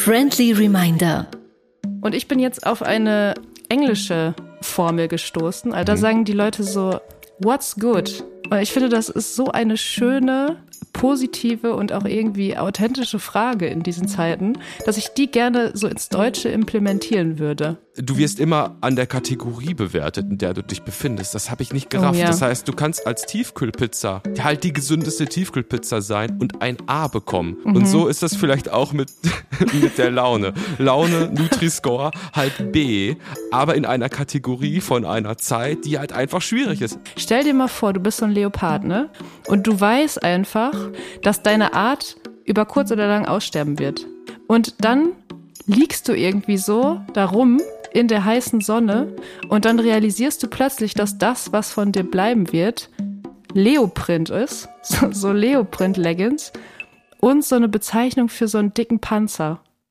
Friendly Reminder. Und ich bin jetzt auf eine englische Formel gestoßen. Also da sagen die Leute so, what's good? Und ich finde, das ist so eine schöne positive und auch irgendwie authentische Frage in diesen Zeiten, dass ich die gerne so ins Deutsche implementieren würde. Du wirst immer an der Kategorie bewertet, in der du dich befindest. Das habe ich nicht gerafft. Oh, ja. Das heißt, du kannst als Tiefkühlpizza halt die gesündeste Tiefkühlpizza sein und ein A bekommen. Mhm. Und so ist das vielleicht auch mit, mit der Laune. Laune, Nutri-Score, halt B, aber in einer Kategorie von einer Zeit, die halt einfach schwierig ist. Stell dir mal vor, du bist so ein Leopard, ne? Und du weißt einfach, dass deine Art über kurz oder lang aussterben wird. Und dann liegst du irgendwie so darum in der heißen Sonne und dann realisierst du plötzlich, dass das, was von dir bleiben wird, Leoprint ist, so, Leoprint-Leggings und so eine Bezeichnung für so einen dicken Panzer.